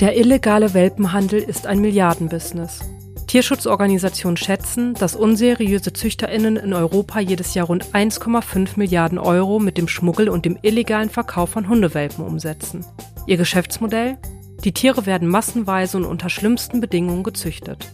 Der illegale Welpenhandel ist ein Milliardenbusiness. Tierschutzorganisationen schätzen, dass unseriöse ZüchterInnen in Europa jedes Jahr rund 1,5 Milliarden Euro mit dem Schmuggel und dem illegalen Verkauf von Hundewelpen umsetzen. Ihr Geschäftsmodell? Die Tiere werden massenweise und unter schlimmsten Bedingungen gezüchtet.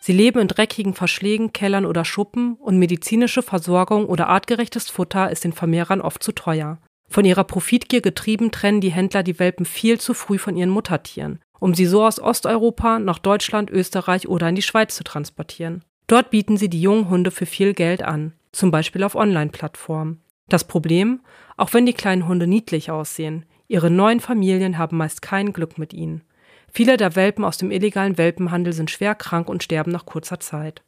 Sie leben in dreckigen Verschlägen, Kellern oder Schuppen und medizinische Versorgung oder artgerechtes Futter ist den Vermehrern oft zu teuer. Von ihrer Profitgier getrieben trennen die Händler die Welpen viel zu früh von ihren Muttertieren, um sie so aus Osteuropa nach Deutschland, Österreich oder in die Schweiz zu transportieren. Dort bieten sie die jungen Hunde für viel Geld an, zum Beispiel auf Online-Plattformen. Das Problem, auch wenn die kleinen Hunde niedlich aussehen, ihre neuen Familien haben meist kein Glück mit ihnen. Viele der Welpen aus dem illegalen Welpenhandel sind schwer krank und sterben nach kurzer Zeit.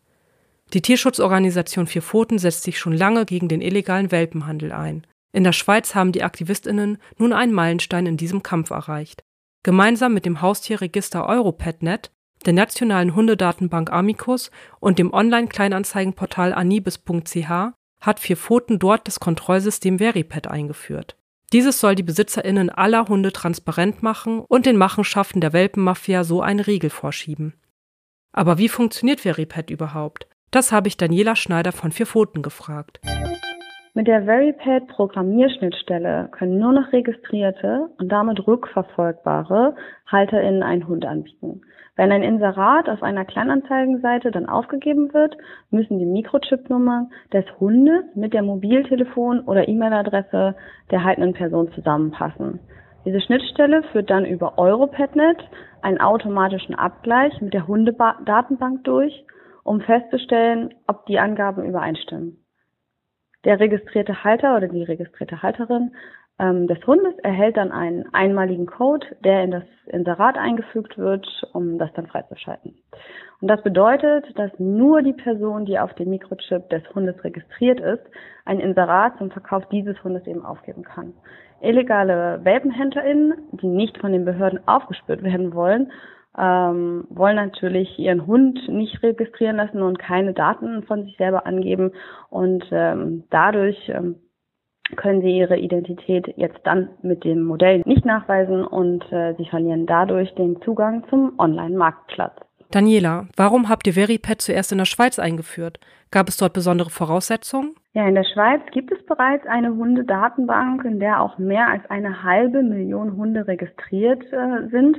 Die Tierschutzorganisation Vier Pfoten setzt sich schon lange gegen den illegalen Welpenhandel ein. In der Schweiz haben die Aktivistinnen nun einen Meilenstein in diesem Kampf erreicht. Gemeinsam mit dem Haustierregister EuroPetNet, der nationalen Hundedatenbank Amicus und dem Online-Kleinanzeigenportal anibis.ch hat Vier Pfoten dort das Kontrollsystem Veripet eingeführt. Dieses soll die BesitzerInnen aller Hunde transparent machen und den Machenschaften der Welpenmafia so einen Riegel vorschieben. Aber wie funktioniert Veripet überhaupt? Das habe ich Daniela Schneider von Vier Pfoten gefragt. Mit der Veripad Programmierschnittstelle können nur noch registrierte und damit rückverfolgbare HalterInnen einen Hund anbieten. Wenn ein Inserat auf einer Kleinanzeigenseite dann aufgegeben wird, müssen die Mikrochipnummern des Hundes mit der Mobiltelefon- oder E-Mail-Adresse der haltenden Person zusammenpassen. Diese Schnittstelle führt dann über EuroPetNet einen automatischen Abgleich mit der Hundedatenbank durch, um festzustellen, ob die Angaben übereinstimmen. Der registrierte Halter oder die registrierte Halterin ähm, des Hundes erhält dann einen einmaligen Code, der in das Inserat eingefügt wird, um das dann freizuschalten. Und das bedeutet, dass nur die Person, die auf dem Mikrochip des Hundes registriert ist, ein Inserat zum Verkauf dieses Hundes eben aufgeben kann. Illegale WelpenhändlerInnen, die nicht von den Behörden aufgespürt werden wollen, ähm, wollen natürlich ihren Hund nicht registrieren lassen und keine Daten von sich selber angeben. Und ähm, dadurch ähm, können sie ihre Identität jetzt dann mit dem Modell nicht nachweisen und äh, sie verlieren dadurch den Zugang zum Online-Marktplatz. Daniela, warum habt ihr Veripet zuerst in der Schweiz eingeführt? Gab es dort besondere Voraussetzungen? Ja, in der Schweiz gibt es bereits eine Hundedatenbank, in der auch mehr als eine halbe Million Hunde registriert äh, sind.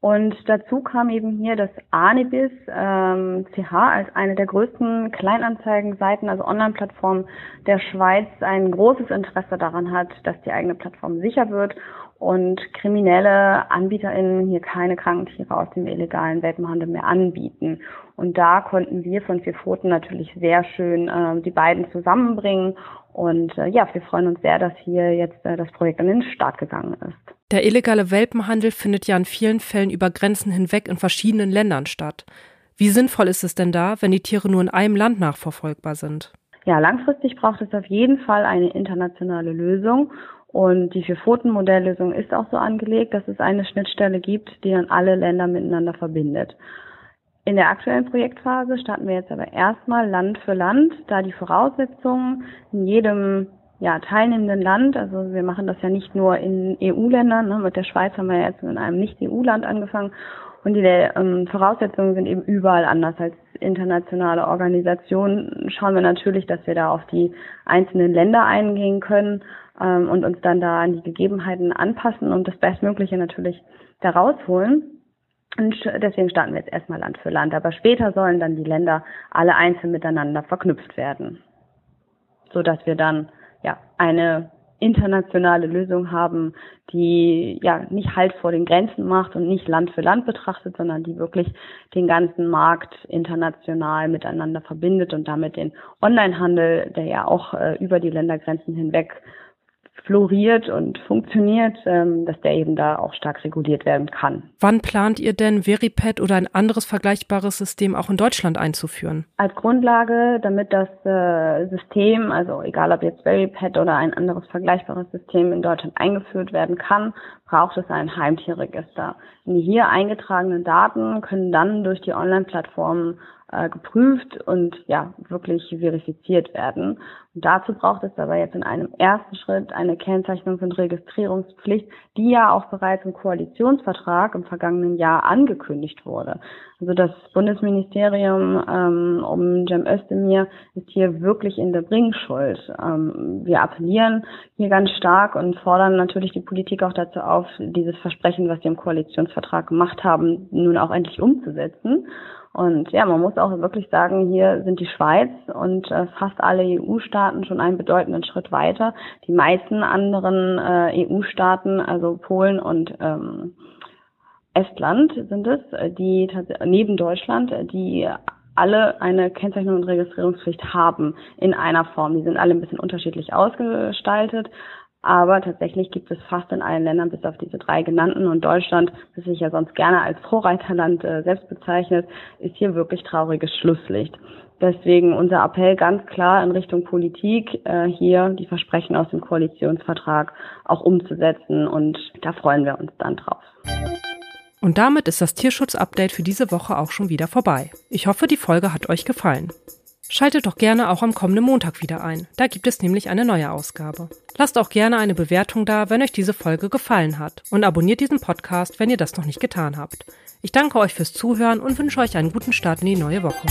Und dazu kam eben hier, dass Anibis ähm, CH als eine der größten Kleinanzeigenseiten, also Online-Plattformen der Schweiz, ein großes Interesse daran hat, dass die eigene Plattform sicher wird und kriminelle AnbieterInnen hier keine Krankentiere aus dem illegalen Welpenhandel mehr anbieten. Und da konnten wir von Vier Pfoten natürlich sehr schön äh, die beiden zusammenbringen. Und äh, ja, wir freuen uns sehr, dass hier jetzt äh, das Projekt an den Start gegangen ist. Der illegale Welpenhandel findet ja in vielen Fällen über Grenzen hinweg in verschiedenen Ländern statt. Wie sinnvoll ist es denn da, wenn die Tiere nur in einem Land nachverfolgbar sind? Ja, langfristig braucht es auf jeden Fall eine internationale Lösung. Und die Vier-Pfoten-Modelllösung ist auch so angelegt, dass es eine Schnittstelle gibt, die dann alle Länder miteinander verbindet. In der aktuellen Projektphase starten wir jetzt aber erstmal Land für Land, da die Voraussetzungen in jedem ja, teilnehmenden Land, also wir machen das ja nicht nur in EU-Ländern, ne, mit der Schweiz haben wir jetzt in einem Nicht-EU-Land angefangen und die ähm, Voraussetzungen sind eben überall anders als internationale Organisationen. Schauen wir natürlich, dass wir da auf die einzelnen Länder eingehen können ähm, und uns dann da an die Gegebenheiten anpassen und das Bestmögliche natürlich da rausholen. Und deswegen starten wir jetzt erstmal Land für Land. Aber später sollen dann die Länder alle einzeln miteinander verknüpft werden, so dass wir dann ja, eine internationale Lösung haben, die ja nicht Halt vor den Grenzen macht und nicht Land für Land betrachtet, sondern die wirklich den ganzen Markt international miteinander verbindet und damit den Onlinehandel, der ja auch äh, über die Ländergrenzen hinweg floriert und funktioniert, ähm, dass der eben da auch stark reguliert werden kann. Wann plant ihr denn Veripet oder ein anderes vergleichbares System auch in Deutschland einzuführen? Als Grundlage, damit das äh, System, also egal ob jetzt Veripet oder ein anderes vergleichbares System in Deutschland eingeführt werden kann, braucht es ein Heimtierregister. Die hier eingetragenen Daten können dann durch die Online-Plattformen äh, geprüft und ja wirklich verifiziert werden. Und dazu braucht es aber jetzt in einem ersten Schritt eine Kennzeichnungs- und Registrierungspflicht, die ja auch bereits im Koalitionsvertrag im vergangenen Jahr angekündigt wurde. Also das Bundesministerium ähm, um Cem Özdemir ist hier wirklich in der Bringschuld. Ähm, wir appellieren hier ganz stark und fordern natürlich die Politik auch dazu auf, dieses Versprechen, was sie im Koalitionsvertrag gemacht haben, nun auch endlich umzusetzen. Und ja, man muss auch wirklich sagen, hier sind die Schweiz und äh, fast alle EU-Staaten schon einen bedeutenden Schritt weiter. Die meisten anderen äh, EU-Staaten, also Polen und ähm, Estland sind es, die neben Deutschland, die alle eine Kennzeichnung und Registrierungspflicht haben in einer Form. Die sind alle ein bisschen unterschiedlich ausgestaltet, aber tatsächlich gibt es fast in allen Ländern, bis auf diese drei genannten und Deutschland, das sich ja sonst gerne als Vorreiterland äh, selbst bezeichnet, ist hier wirklich trauriges Schlusslicht. Deswegen unser Appell ganz klar in Richtung Politik, äh, hier die Versprechen aus dem Koalitionsvertrag auch umzusetzen und da freuen wir uns dann drauf. Und damit ist das Tierschutz-Update für diese Woche auch schon wieder vorbei. Ich hoffe, die Folge hat euch gefallen. Schaltet doch gerne auch am kommenden Montag wieder ein. Da gibt es nämlich eine neue Ausgabe. Lasst auch gerne eine Bewertung da, wenn euch diese Folge gefallen hat. Und abonniert diesen Podcast, wenn ihr das noch nicht getan habt. Ich danke euch fürs Zuhören und wünsche euch einen guten Start in die neue Woche.